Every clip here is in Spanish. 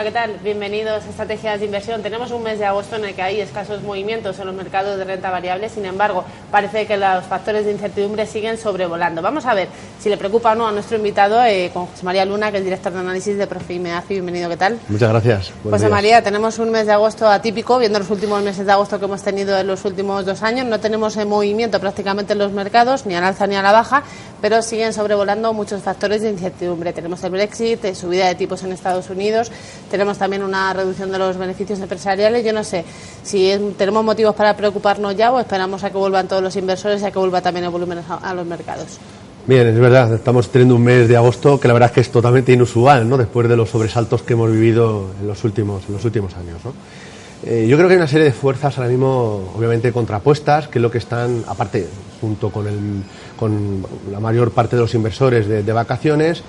Hola, ¿qué tal? Bienvenidos a Estrategias de Inversión. Tenemos un mes de agosto en el que hay escasos movimientos en los mercados de renta variable, sin embargo, parece que los factores de incertidumbre siguen sobrevolando. Vamos a ver si le preocupa o no a nuestro invitado, eh, con José María Luna, que es director de análisis de Profimeafi. Bienvenido, ¿qué tal? Muchas gracias. José María, tenemos un mes de agosto atípico, viendo los últimos meses de agosto que hemos tenido en los últimos dos años. No tenemos eh, movimiento prácticamente en los mercados, ni al alza ni a la baja, pero siguen sobrevolando muchos factores de incertidumbre. Tenemos el Brexit, eh, subida de tipos en Estados Unidos, tenemos también una reducción de los beneficios empresariales. Yo no sé si tenemos motivos para preocuparnos ya o esperamos a que vuelvan todos los inversores y a que vuelva también el volumen a, los mercados. Bien, es verdad, estamos teniendo un mes de agosto que la verdad es que es totalmente inusual, ¿no? Después de los sobresaltos que hemos vivido en los últimos, en los últimos años, ¿no? Eh, yo creo que hay una serie de fuerzas ahora mismo, obviamente, contrapuestas, que es lo que están, aparte, junto con, el, con la mayor parte de los inversores de, vacaciones,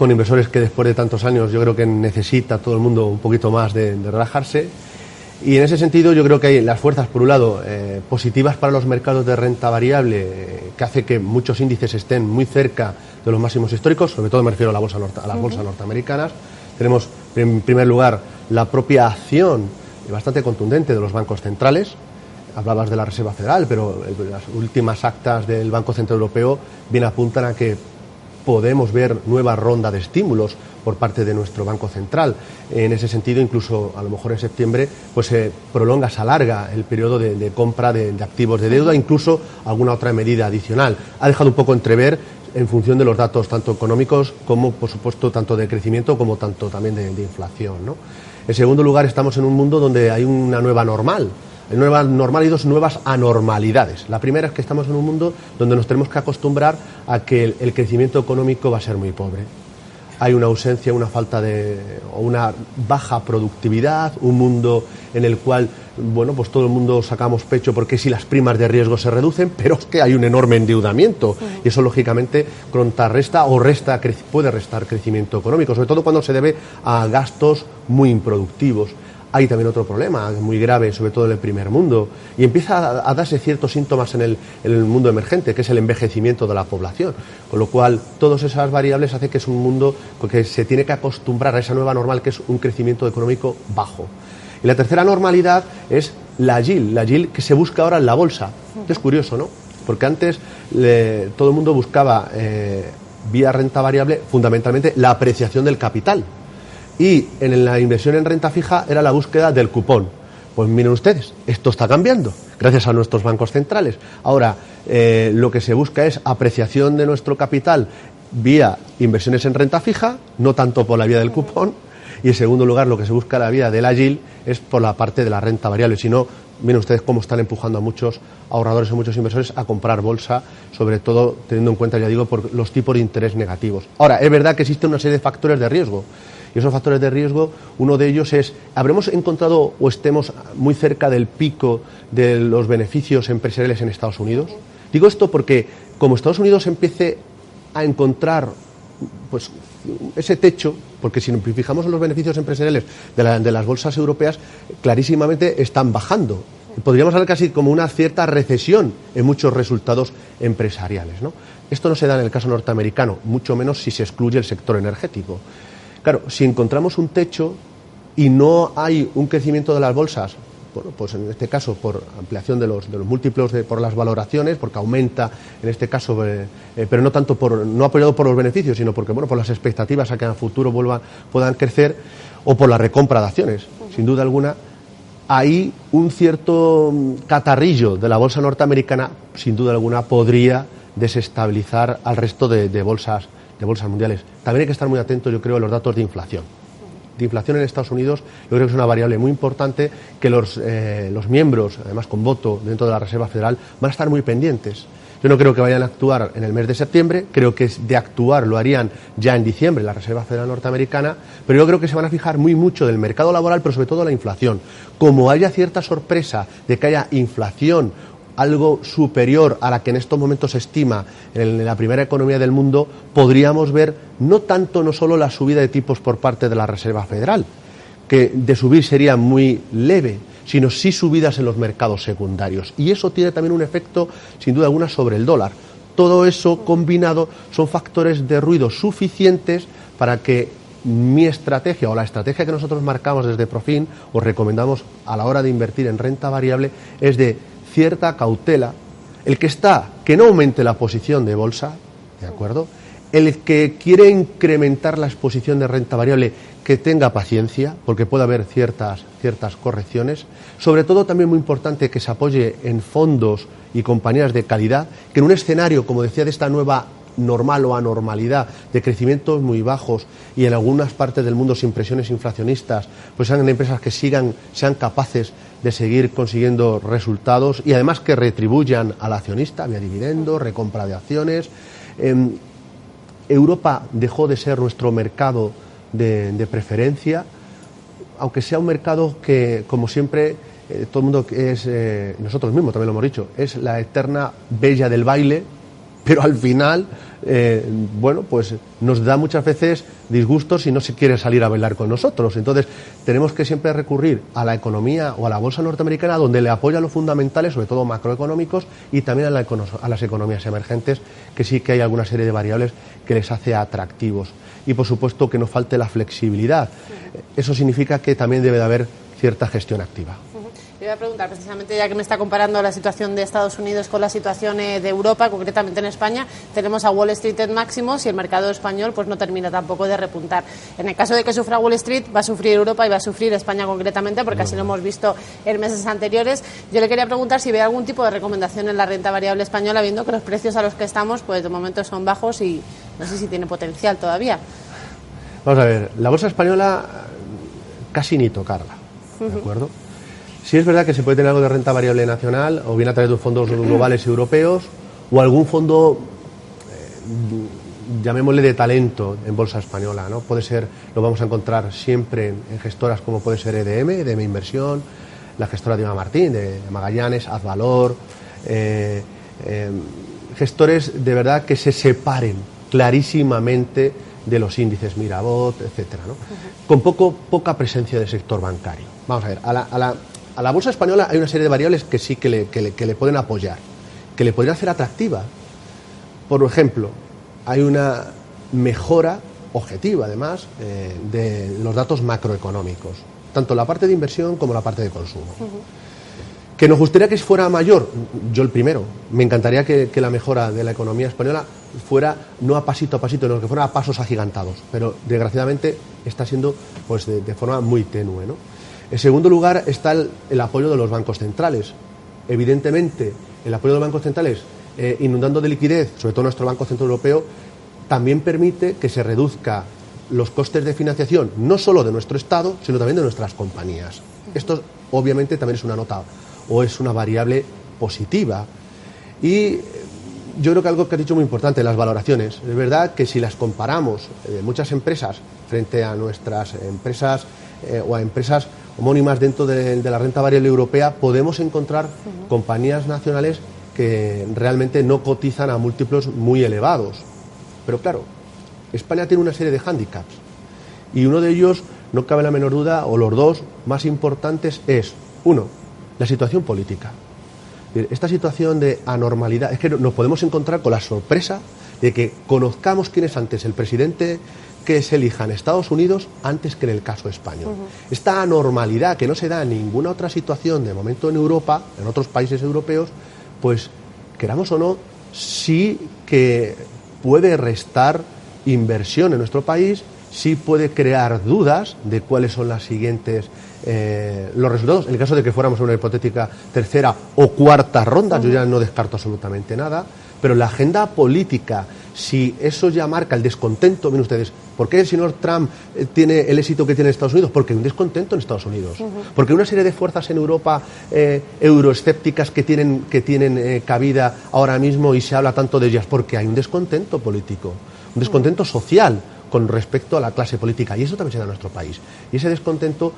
con inversores que después de tantos años yo creo que necesita todo el mundo un poquito más de, relajarse. Y en ese sentido yo creo que hay las fuerzas, por un lado, eh, positivas para los mercados de renta variable, eh, que hace que muchos índices estén muy cerca de los máximos históricos, sobre todo me refiero a, la bolsa a las bolsas norteamericanas. Tenemos, en primer lugar, la propia acción bastante contundente de los bancos centrales. Hablabas de la Reserva Federal, pero las últimas actas del Banco Central Europeo bien apuntan a que podemos ver nueva ronda de estímulos por parte de nuestro Banco Central. En ese sentido, incluso a lo mejor en septiembre, pues se prolonga, se alarga el periodo de, compra de, activos de deuda, incluso alguna otra medida adicional. Ha dejado un poco entrever en función de los datos tanto económicos como, por supuesto, tanto de crecimiento como tanto también de, inflación. ¿no? En segundo lugar, estamos en un mundo donde hay una nueva normal. Nueva normal y dos nuevas anormalidades. La primera es que estamos en un mundo donde nos tenemos que acostumbrar a que el crecimiento económico va a ser muy pobre. Hay una ausencia, una falta de o una baja productividad, un mundo en el cual bueno, pues todo el mundo sacamos pecho porque si las primas de riesgo se reducen, pero es que hay un enorme endeudamiento. Y eso lógicamente contrarresta o resta puede restar crecimiento económico, sobre todo cuando se debe a gastos muy improductivos hay también otro problema muy grave, sobre todo en el primer mundo, y empieza a, darse ciertos síntomas en el, mundo emergente, que es el envejecimiento de la población. Con lo cual, todas esas variables hacen que es un mundo que se tiene que acostumbrar a esa nueva normal, que es un crecimiento económico bajo. Y la tercera normalidad es la GIL, la GIL que se busca ahora en la bolsa. Es curioso, ¿no? Porque antes todo el mundo buscaba, eh, vía renta variable, fundamentalmente la apreciación del capital y en la inversión en renta fija era la búsqueda del cupón. Pues miren ustedes, esto está cambiando gracias a nuestros bancos centrales. Ahora, eh, lo que se busca es apreciación de nuestro capital vía inversiones en renta fija, no tanto por la vía del cupón, y en segundo lugar lo que se busca la vía del agil es por la parte de la renta variable, si no, miren ustedes cómo están empujando a muchos ahorradores y muchos inversores a comprar bolsa, sobre todo teniendo en cuenta, ya digo, por los tipos de interés negativos. Ahora, es verdad que existen una serie de factores de riesgo. Y esos factores de riesgo, uno de ellos es, ¿habremos encontrado o estemos muy cerca del pico de los beneficios empresariales en Estados Unidos? Digo esto porque como Estados Unidos empiece a encontrar pues ese techo, porque si fijamos en los beneficios empresariales de, las bolsas europeas, clarísimamente están bajando. Podríamos hablar casi como una cierta recesión en muchos resultados empresariales. Esto no se da en el caso norteamericano, mucho menos si se excluye el sector energético. Claro, si encontramos un techo y no hay un crecimiento de las bolsas, pues en este caso por ampliación de los, de los múltiplos de, por las valoraciones, porque aumenta en este caso, eh, eh, pero no tanto por, no apoyado por los beneficios, sino porque bueno, por las expectativas a que en el futuro vuelvan, puedan crecer, o por la recompra de acciones, sin duda alguna, hay un cierto mm, catarrillo de la bolsa norteamericana, sin duda alguna, podría desestabilizar al resto de bolsas de bolsas mundiales. También hay que estar muy atentos, yo creo, a los datos de inflación. De inflación en Estados Unidos, yo creo que es una variable muy importante que los, eh, los miembros, además con voto dentro de la Reserva Federal, van a estar muy pendientes. Yo no creo que vayan a actuar en el mes de septiembre, creo que de actuar lo harían ya en diciembre la Reserva Federal Norteamericana, pero yo creo que se van a fijar muy mucho del mercado laboral, pero sobre todo la inflación. Como haya cierta sorpresa de que haya inflación algo superior a la que en estos momentos se estima en la primera economía del mundo, podríamos ver no tanto, no solo la subida de tipos por parte de la Reserva Federal, que de subir sería muy leve, sino sí subidas en los mercados secundarios. Y eso tiene también un efecto, sin duda alguna, sobre el dólar. Todo eso combinado son factores de ruido suficientes para que mi estrategia o la estrategia que nosotros marcamos desde Profin o recomendamos a la hora de invertir en renta variable es de cierta cautela. El que está, que no aumente la posición de bolsa, ¿de acuerdo? El que quiere incrementar la exposición de renta variable, que tenga paciencia, porque puede haber ciertas, ciertas correcciones. Sobre todo, también muy importante que se apoye en fondos y compañías de calidad, que en un escenario, como decía, de esta nueva normal o anormalidad, de crecimientos muy bajos y en algunas partes del mundo sin presiones inflacionistas, pues sean empresas que sigan, sean capaces de seguir consiguiendo resultados y además que retribuyan al accionista vía dividendos, recompra de acciones. Em, Europa dejó de ser nuestro mercado de, preferencia, aunque sea un mercado que, como siempre, eh, todo el mundo es, eh, nosotros mismos también lo hemos dicho, es la eterna bella del baile, pero al final, eh, bueno, pues nos da muchas veces disgustos si no se quiere salir a bailar con nosotros. Entonces, tenemos que siempre recurrir a la economía o a la bolsa norteamericana, donde le apoya los fundamentales, sobre todo macroeconómicos, y también a, a las economías emergentes, que sí que hay alguna serie de variables que les hace atractivos. Y, por supuesto, que no falte la flexibilidad. Eso significa que también debe de haber cierta gestión activa. Le voy a preguntar, precisamente, ya que me está comparando la situación de Estados Unidos con la situación eh, de Europa, concretamente en España, tenemos a Wall Street en máximos y el mercado español pues no termina tampoco de repuntar. En el caso de que sufra Wall Street, va a sufrir Europa y va a sufrir España concretamente, porque así lo hemos visto en meses anteriores. Yo le quería preguntar si ve algún tipo de recomendación en la renta variable española, viendo que los precios a los que estamos, pues de momento son bajos y no sé si tiene potencial todavía. Vamos a ver, la bolsa española casi ni tocarla, ¿de acuerdo? Sí es verdad que se puede tener algo de renta variable nacional, o bien a través de fondos globales europeos, o algún fondo, eh, llamémosle de talento en bolsa española. ¿no? Puede ser, lo vamos a encontrar siempre en, gestoras como puede ser EDM, EDM Inversión, la gestora de Iván Martín, de, Magallanes, Azvalor, eh, eh, gestores de verdad que se separen clarísimamente de los índices Mirabot, etcétera, ¿no? con poco, poca presencia del sector bancario. Vamos a ver, a la a la bolsa española hay una serie de variables que sí que le, pueden apoyar, que le podrían hacer atractiva. Por ejemplo, hay una mejora objetiva, además, eh, de los datos macroeconómicos, tanto la parte de inversión como la parte de consumo. Que nos gustaría que fuera mayor, yo el primero. Me encantaría que, la mejora de la economía española fuera no a pasito a pasito, sino que fuera a pasos agigantados. Pero desgraciadamente está siendo pues de, de forma muy tenue. ¿no? En segundo lugar está el, apoyo de los bancos centrales. Evidentemente, el apoyo de los bancos centrales, eh, inundando de liquidez, sobre todo nuestro Banco Central Europeo, también permite que se reduzca los costes de financiación, no solo de nuestro Estado, sino también de nuestras compañías. Esto, obviamente, también es una nota o es una variable positiva. Y yo creo que algo que has dicho muy importante, las valoraciones. Es verdad que si las comparamos de muchas empresas frente a nuestras empresas eh, o a empresas homónimas dentro de, la renta variable europea, podemos encontrar compañías nacionales que realmente no cotizan a múltiplos muy elevados. Pero claro, España tiene una serie de hándicaps y uno de ellos, no cabe la menor duda, o los dos más importantes es, uno, la situación política. Esta situación de anormalidad, es que nos podemos encontrar con la sorpresa de que conozcamos quién es antes el presidente que se elija en Estados Unidos antes que en el caso español. Esta anormalidad que no se da en ninguna otra situación de momento en Europa, en otros países europeos, pues queramos o no, sí que puede restar inversión en nuestro país, sí puede crear dudas de cuáles son las siguientes eh, los resultados. En el caso de que fuéramos a una hipotética tercera o cuarta ronda, yo ya no descarto absolutamente nada, pero la agenda política si eso ya marca el descontento, ven ustedes, ¿por qué el señor Trump eh, tiene el éxito que tiene en Estados Unidos? Porque hay un descontento en Estados Unidos. Porque hay una serie de fuerzas en Europa eh, euroescépticas que tienen, que tienen eh, cabida ahora mismo y se habla tanto de ellas, porque hay un descontento político, un descontento social con respecto a la clase política. Y eso también se da en nuestro país. Y ese descontento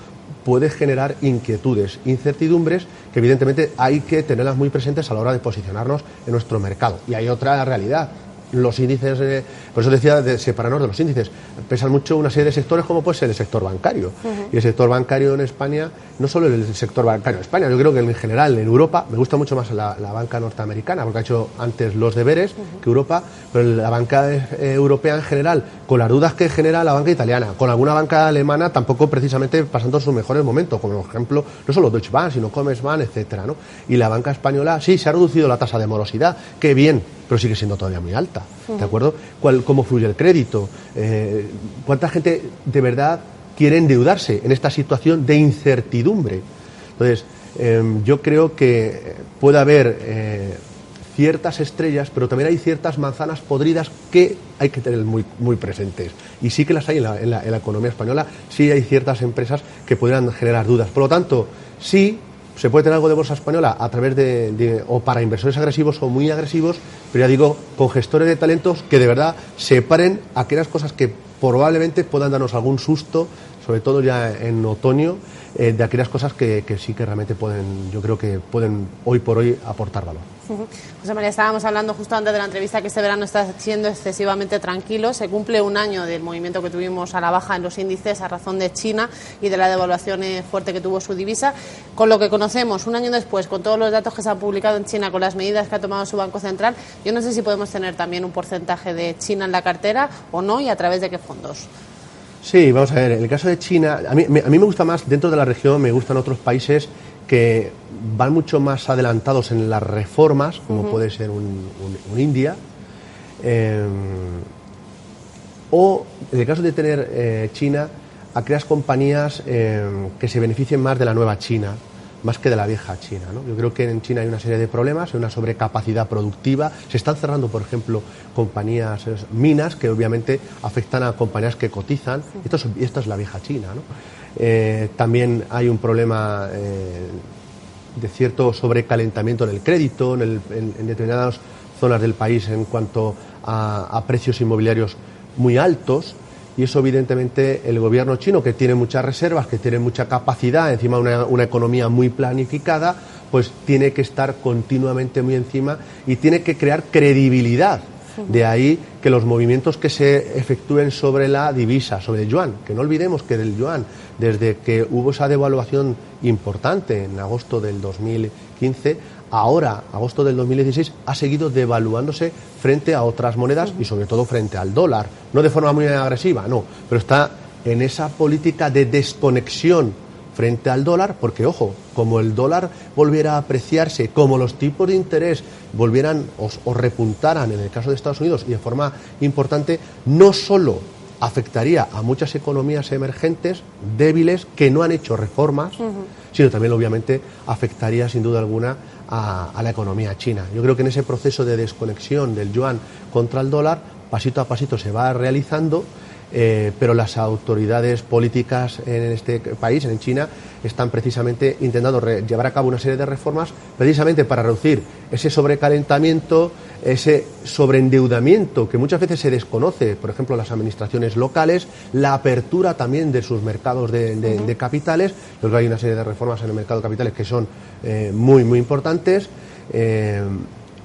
puede generar inquietudes, incertidumbres que evidentemente hay que tenerlas muy presentes a la hora de posicionarnos en nuestro mercado. Y hay otra realidad los índices, eh, por eso decía de separarnos de los índices, pesan mucho una serie de sectores como puede ser el sector bancario. Y el sector bancario en España, no solo el sector bancario en España, yo creo que en general en Europa, me gusta mucho más la, banca norteamericana, porque ha hecho antes los deberes que Europa, pero la banca eh, europea en general, con las dudas que genera la banca italiana, con alguna banca alemana tampoco precisamente pasando sus mejores momentos, como por ejemplo, no solo Deutsche Bank, sino Commerzbank, etcétera, ¿no? Y la banca española, sí, se ha reducido la tasa de morosidad, qué bien, pero sigue siendo todavía muy alta, ¿de acuerdo? ¿Cuál, ¿Cómo fluye el crédito? Eh, ¿Cuánta gente de verdad quiere endeudarse en esta situación de incertidumbre? Entonces, em, yo creo que puede haber eh, ciertas estrellas, pero también hay ciertas manzanas podridas que hay que tener muy, muy presentes. Y sí que las hay en la, en la economía española, sí hay ciertas empresas que podrían generar dudas. Por lo tanto, sí se puede tener algo de bolsa española a través de, o para inversores agresivos o muy agresivos, pero ya digo, con gestores de talentos que de verdad separen aquellas cosas que probablemente puedan darnos algún susto, sobre todo ya en otoño, eh, de aquellas cosas que, que sí que realmente pueden, yo creo que pueden hoy por hoy aportar valor. José María, estábamos hablando justo antes de la entrevista que este verano está siendo excesivamente tranquilo. Se cumple un año del movimiento que tuvimos a la baja en los índices a razón de China y de la devaluación eh, fuerte que tuvo su divisa. Con lo que conocemos, un año después, con todos los datos que se han publicado en China, con las medidas que ha tomado su Banco Central, yo no sé si podemos tener también un porcentaje de China en la cartera o no y a través de qué fondos. Sí, vamos a ver, en el caso de China, a mí, a mí me gusta más, dentro de la región, me gustan otros países que van mucho más adelantados en las reformas, como puede ser un, India, eh, o en el caso de tener eh, China, aquellas compañías eh, que se beneficien más de la nueva China, más que de la vieja China. Yo creo que en China hay una serie de problemas, hay una sobrecapacidad productiva. Se están cerrando, por ejemplo, compañías, minas, que obviamente afectan a compañías que cotizan. Esto es, esta es la vieja China. ¿no? Eh, también hay un problema eh, de cierto sobrecalentamiento en el crédito, en, determinadas zonas del país en cuanto a, precios inmobiliarios muy altos. Y eso, evidentemente, el gobierno chino, que tiene muchas reservas, que tiene mucha capacidad, encima una, una economía muy planificada, pues tiene que estar continuamente muy encima y tiene que crear credibilidad. De ahí que los movimientos que se efectúen sobre la divisa, sobre el yuan, que no olvidemos que del yuan, desde que hubo esa devaluación importante en agosto del 2015, ahora, agosto del 2016, ha seguido devaluándose frente a otras monedas y sobre todo frente al dólar. No de forma muy agresiva, no, pero está en esa política de desconexión frente al dólar, porque ojo, como el dólar volviera a apreciarse, como los tipos de interés volvieran o, repuntaran en el caso de Estados Unidos y de forma importante, no solo afectaría a muchas economías emergentes débiles que no han hecho reformas, sino también obviamente afectaría sin duda alguna a, a la economía china. Yo creo que en ese proceso de desconexión del yuan contra el dólar, pasito a pasito se va realizando eh, pero las autoridades políticas en este país, en China, están precisamente intentando llevar a cabo una serie de reformas precisamente para reducir ese sobrecalentamiento, ese sobreendeudamiento que muchas veces se desconoce, por ejemplo, las administraciones locales, la apertura también de sus mercados de, capitales. Luego hay una serie de reformas en el mercado de capitales que son eh, muy, muy importantes. Eh,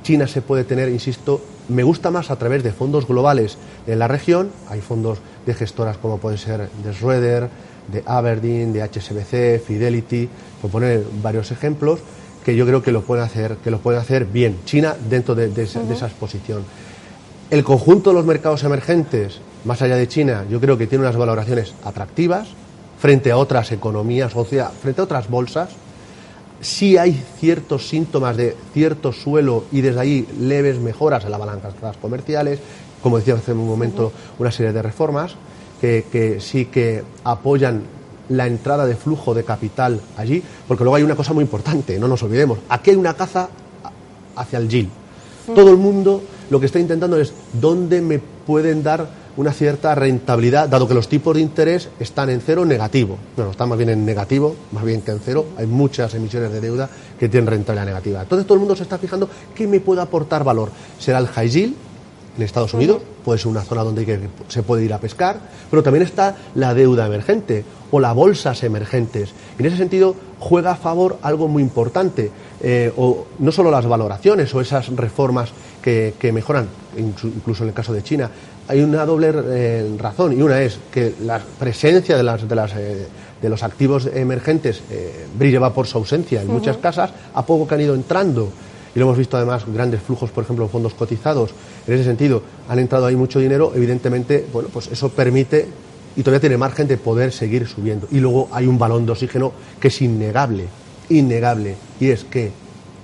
China se puede tener, insisto, me gusta más a través de fondos globales en la región. Hay fondos de gestoras como pueden ser de Schroeder, de Aberdeen, de HSBC, Fidelity, por poner varios ejemplos, que yo creo que lo pueden hacer, que lo pueden hacer bien. China dentro de, esa, exposición. El conjunto de los mercados emergentes, más allá de China, yo creo que tiene unas valoraciones atractivas frente a otras economías, o sea, frente a otras bolsas sí hay ciertos síntomas de cierto suelo y desde ahí leves mejoras en las balancas comerciales, como decía hace un momento, una serie de reformas que, sí que apoyan la entrada de flujo de capital allí, porque luego hay una cosa muy importante, no nos olvidemos, aquí hay una caza hacia el GIL. Todo el mundo lo que está intentando es dónde me pueden dar una cierta rentabilidad, dado que los tipos de interés están en cero negativo. Bueno, están más bien en negativo, más bien que en cero. Hay muchas emisiones de deuda que tienen rentabilidad negativa. Entonces todo el mundo se está fijando qué me puede aportar valor. ¿Será el high yield? En Estados Unidos, puede ser una zona donde se puede ir a pescar, pero también está la deuda emergente o las bolsas emergentes. En ese sentido, juega a favor algo muy importante, eh, o no solo las valoraciones o esas reformas que, mejoran, incluso en el caso de China, hay una doble eh, razón, y una es que la presencia de, las, de, las, eh, de los activos emergentes brilla por su ausencia en muchas casas, a poco que han ido entrando y lo hemos visto además grandes flujos, por ejemplo, fondos cotizados. En ese sentido, han entrado ahí mucho dinero, evidentemente, bueno, pues eso permite y todavía tiene margen de poder seguir subiendo. Y luego hay un balón de oxígeno que es innegable, innegable, y es que,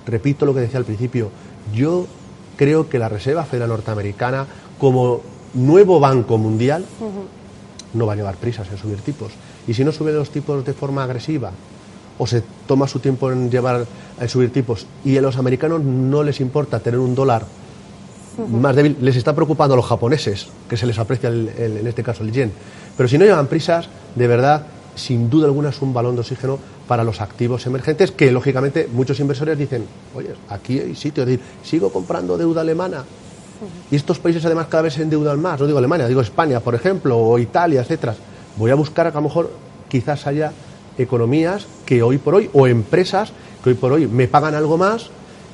repito lo que decía al principio, yo creo que la Reserva Federal Norteamericana, como nuevo banco mundial, no va a llevar prisas en subir tipos. Y si no sube los tipos de forma agresiva, o se toma su tiempo en llevar a subir tipos y a los americanos no les importa tener un dólar más débil, les está preocupando a los japoneses, que se les aprecia en este caso el yen. Pero si no llevan prisas, de verdad, sin duda alguna es un balón de oxígeno para los activos emergentes, que lógicamente muchos inversores dicen, oye, aquí hay sitio, es decir, sigo comprando deuda alemana. Y estos países además cada vez se endeudan más, no digo Alemania, digo España, por ejemplo, o Italia, etcétera. Voy a buscar a lo mejor quizás haya economías que hoy por hoy, o empresas que hoy por hoy me pagan algo más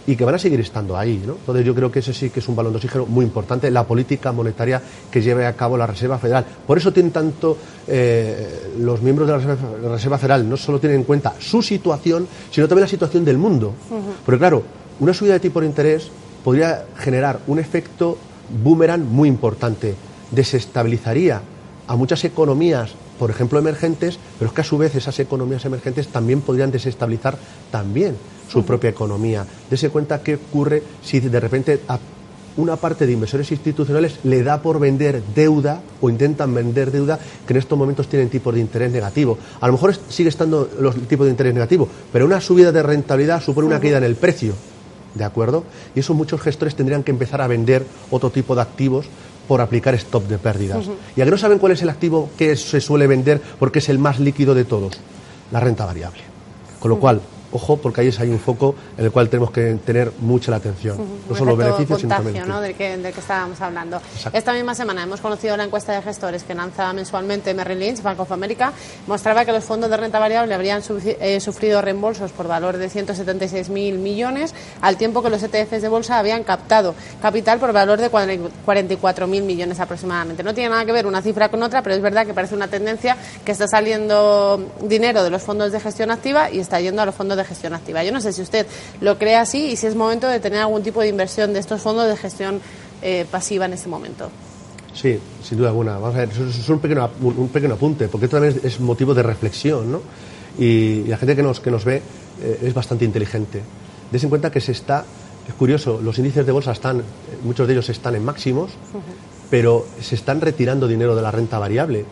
y que van a seguir estando ahí. ¿no? Entonces yo creo que ese sí que es un balón de oxígeno muy importante, la política monetaria que lleve a cabo la Reserva Federal. Por eso tienen tanto eh, los miembros de la Reserva, Federal, no solo tienen en cuenta su situación, sino también la situación del mundo. Porque claro, una subida de tipo de interés podría generar un efecto boomerang muy importante, desestabilizaría a muchas economías por ejemplo, emergentes, pero es que a su vez esas economías emergentes también podrían desestabilizar también su propia economía. Dese cuenta qué ocurre si de repente a una parte de inversores institucionales le da por vender deuda o intentan vender deuda que en estos momentos tienen tipos de interés negativo. A lo mejor sigue estando los tipos de interés negativo, pero una subida de rentabilidad supone una caída en el precio. ¿De acuerdo? Y eso muchos gestores tendrían que empezar a vender otro tipo de activos por aplicar stop de pérdidas. Y a que no saben cuál es el activo que se suele vender porque es el más líquido de todos, la renta variable. Con lo cual, ojo, porque ahí hay un foco en el cual tenemos que tener mucha la atención. No solo beneficios, sino también. ¿no? Del, que, del que estábamos hablando. Esta misma semana hemos conocido la encuesta de gestores que lanza mensualmente Merrill Lynch, Bank of America, mostraba que los fondos de renta variable habrían eh, sufrido reembolsos por valor de 176.000 millones, al tiempo que los ETFs de bolsa habían captado capital por valor de 44.000 millones aproximadamente. No tiene nada que ver una cifra con otra, pero es verdad que parece una tendencia que está saliendo dinero de los fondos de gestión activa y está yendo a los fondos de gestión activa. Yo no sé si usted lo cree así y si es momento de tener algún tipo de inversión de estos fondos de gestión eh, pasiva en este momento. Sí, sin duda alguna. Vamos a ver, eso es un pequeño, un pequeño apunte, porque esto también es motivo de reflexión, ¿no? Y, la gente que nos, que nos ve eh, es bastante inteligente. Des en cuenta que se está, es curioso, los índices de bolsa están, muchos de ellos están en máximos, pero se están retirando dinero de la renta variable.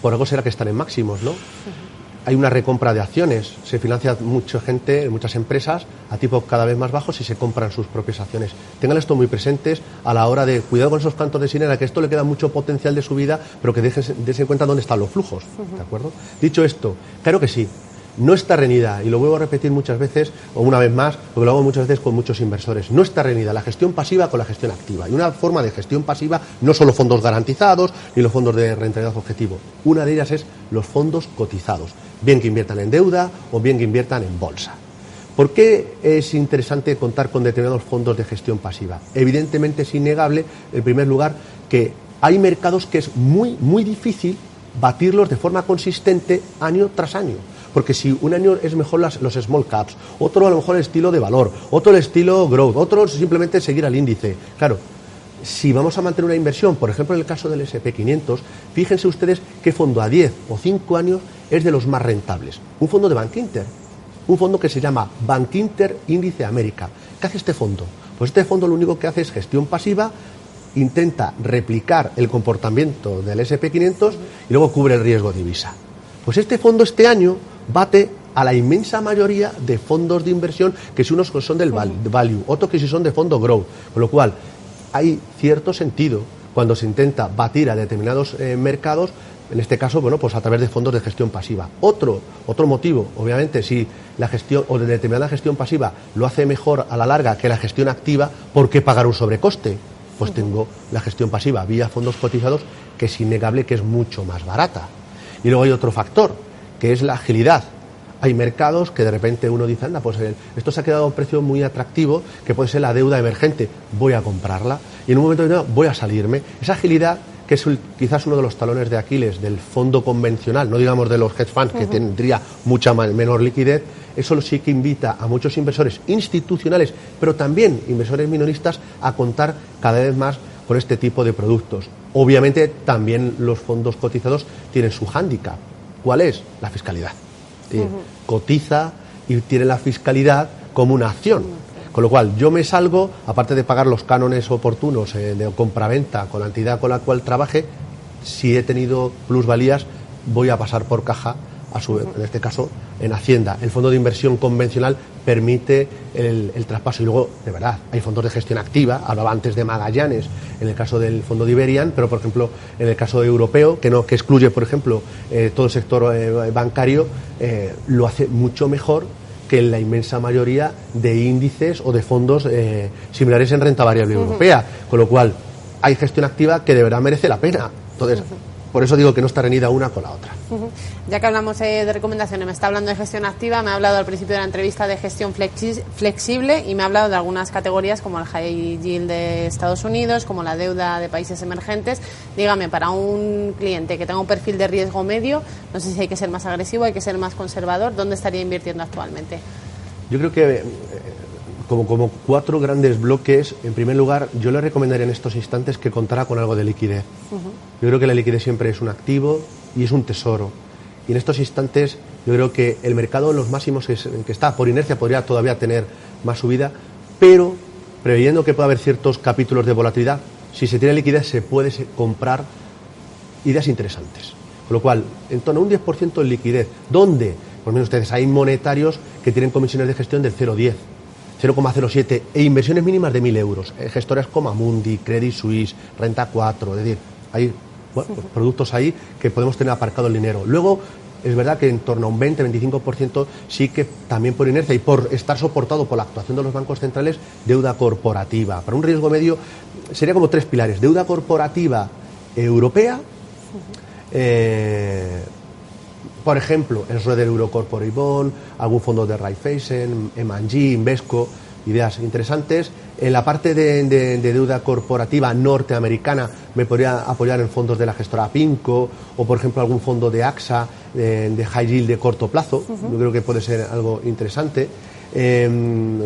Por algo será que están en máximos, ¿no? Hay una recompra de acciones. Se financia mucha gente, muchas empresas, a tipos cada vez más bajos y se compran sus propias acciones. Tengan esto muy presentes a la hora de cuidado con esos cantos de sirena, que esto le queda mucho potencial de subida, pero que dejen, en cuenta dónde están los flujos. ¿De acuerdo? Dicho esto, claro que sí. No está reñida, y lo vuelvo a repetir muchas veces, o una vez más, porque lo hago muchas veces con muchos inversores. No está reñida la gestión pasiva con la gestión activa. Y una forma de gestión pasiva, no solo fondos garantizados ni los fondos de rentabilidad objetivo. Una de ellas es los fondos cotizados bien que inviertan en deuda o bien que inviertan en bolsa. ¿Por qué es interesante contar con determinados fondos de gestión pasiva? Evidentemente es innegable, en primer lugar, que hay mercados que es muy, muy difícil batirlos de forma consistente año tras año. Porque si un año es mejor los small caps, otro a lo mejor el estilo de valor, otro el estilo growth, otro simplemente seguir al índice. Claro, si vamos a mantener una inversión, por ejemplo en el caso del SP500, fíjense ustedes qué fondo a 10 o 5 años es de los más rentables. Un fondo de Bank Inter, un fondo que se llama Bank Inter Índice América. ¿Qué hace este fondo? Pues este fondo lo único que hace es gestión pasiva, intenta replicar el comportamiento del SP500 y luego cubre el riesgo divisa. Pues este fondo este año bate a la inmensa mayoría de fondos de inversión que si unos son del value, otros que si son de fondo growth, con lo cual hay cierto sentido cuando se intenta batir a determinados eh, mercados en este caso, bueno, pues a través de fondos de gestión pasiva. Otro, otro motivo, obviamente, si la gestión o de determinada gestión pasiva lo hace mejor a la larga que la gestión activa, ¿por qué pagar un sobrecoste? pues tengo la gestión pasiva vía fondos cotizados, que es innegable que es mucho más barata. Y luego hay otro factor, que es la agilidad. Hay mercados que de repente uno dice, anda, pues eh, esto se ha quedado a un precio muy atractivo, que puede ser la deuda emergente, voy a comprarla y en un momento determinado voy a salirme. Esa agilidad que es quizás uno de los talones de Aquiles del fondo convencional, no digamos de los hedge funds, que tendría mucha menor liquidez, eso sí que invita a muchos inversores institucionales, pero también inversores minoristas, a contar cada vez más con este tipo de productos. Obviamente también los fondos cotizados tienen su hándicap. ¿Cuál es? La fiscalidad. Cotiza y tiene la fiscalidad como una acción. Con lo cual, yo me salgo, aparte de pagar los cánones oportunos eh, de compraventa con la entidad con la cual trabaje, si he tenido plusvalías, voy a pasar por caja, a su, en este caso, en Hacienda. El fondo de inversión convencional permite el, traspaso. Y luego, de verdad, hay fondos de gestión activa. Hablaba antes de Magallanes, en el caso del fondo de Iberian, pero, por ejemplo, en el caso europeo, que, no, que excluye, por ejemplo, eh, todo el sector eh, bancario, lo hace mucho mejor que la inmensa mayoría de índices o de fondos eh, similares en renta variable europea. Con lo cual, hay gestión activa que de verdad merece la pena. Entonces, por eso digo que no está reñida una con la otra. Ya que hablamos eh, de recomendaciones, me está hablando de gestión activa, me ha hablado al principio de la entrevista de gestión flexible y me ha hablado de algunas categorías como el high yield de Estados Unidos, como la deuda de países emergentes. Dígame, para un cliente que tenga un perfil de riesgo medio, no sé si hay que ser más agresivo, hay que ser más conservador, ¿dónde estaría invirtiendo actualmente? Yo creo que eh, como, como cuatro grandes bloques. En primer lugar, yo le recomendaría en estos instantes que contara con algo de liquidez. Yo creo que la liquidez siempre es un activo y es un tesoro. Y en estos instantes yo creo que el mercado en los máximos en que está, por inercia, podría todavía tener más subida, pero preveyendo que pueda haber ciertos capítulos de volatilidad, si se tiene liquidez se puede comprar ideas interesantes. Con lo cual, en torno a un 10% en liquidez. ¿Dónde? Por menos ustedes, hay monetarios que tienen comisiones de gestión del 0,10 0,07 e inversiones mínimas de 1.000 euros. Eh, gestoras como Amundi, Credit Suisse, Renta 4, es decir, hay pues productos ahí que podemos tener aparcado el dinero. Luego, es verdad que en torno a un 20-25% sí que también por inercia y por estar soportado por la actuación de los bancos centrales, deuda corporativa. Para un riesgo medio sería como tres pilares. Deuda corporativa europea, eh, por ejemplo, el Schroeder Eurocorporate Bond, algún fondo de Raiffeisen, M&G, Invesco, ideas interesantes. En la parte de, deuda corporativa norteamericana me podría apoyar en fondos de la gestora PINCO o, por ejemplo, algún fondo de AXA de, high yield de corto plazo. Yo creo que puede ser algo interesante. Em,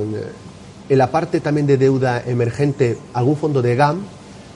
en la parte también de deuda emergente, algún fondo de GAM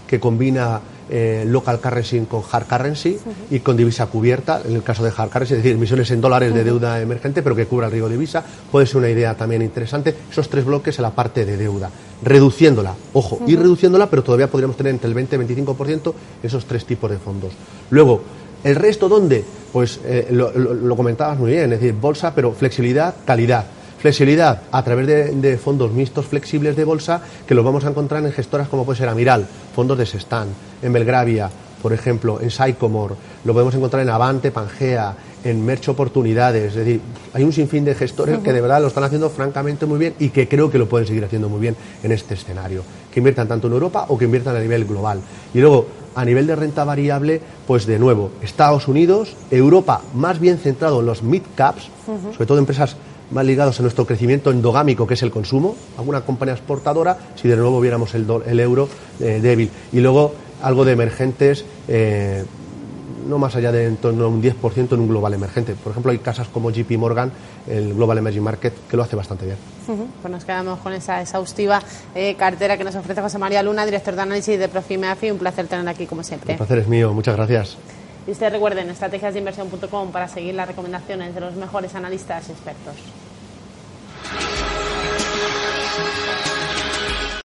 que combina eh, local currency con hard currency y con divisa cubierta, en el caso de hard currency, es decir, emisiones en dólares de deuda emergente, pero que cubra el riesgo de divisa, puede ser una idea también interesante. Esos tres bloques en la parte de deuda, reduciéndola, ojo, ir reduciéndola, pero todavía podríamos tener entre el 20 y el 25% esos tres tipos de fondos. Luego, ¿el resto dónde? Pues eh, lo comentabas muy bien, es decir, bolsa, pero flexibilidad, calidad Flexibilidad a través de, fondos mixtos flexibles de bolsa que los vamos a encontrar en gestoras como puede ser Amiral, fondos de Sestan, en Belgravia, por ejemplo, en Sycomore, lo podemos encontrar en Avante, Pangea, en Merch Oportunidades. Es decir, hay un sinfín de gestores que de verdad lo están haciendo francamente muy bien y que creo que lo pueden seguir haciendo muy bien en este escenario. Que inviertan tanto en Europa o que inviertan a nivel global. Y luego, a nivel de renta variable, pues de nuevo, Estados Unidos, Europa más bien centrado en los mid caps, sobre todo empresas más ligados a nuestro crecimiento endogámico, que es el consumo, alguna compañía exportadora, si de nuevo viéramos el, el euro eh, débil. Y luego algo de emergentes, eh, no más allá de en torno a un 10% en un global emergente. Por ejemplo, hay casas como JP Morgan, el Global Emerging Market, que lo hace bastante bien. Pues nos quedamos con esa exhaustiva eh, cartera que nos ofrece José María Luna, director de análisis de Profimeafi. Un placer tener aquí, como siempre. El placer es mío, muchas gracias. Y ustedes recuerden estrategiasdeinversión.com para seguir las recomendaciones de los mejores analistas y expertos.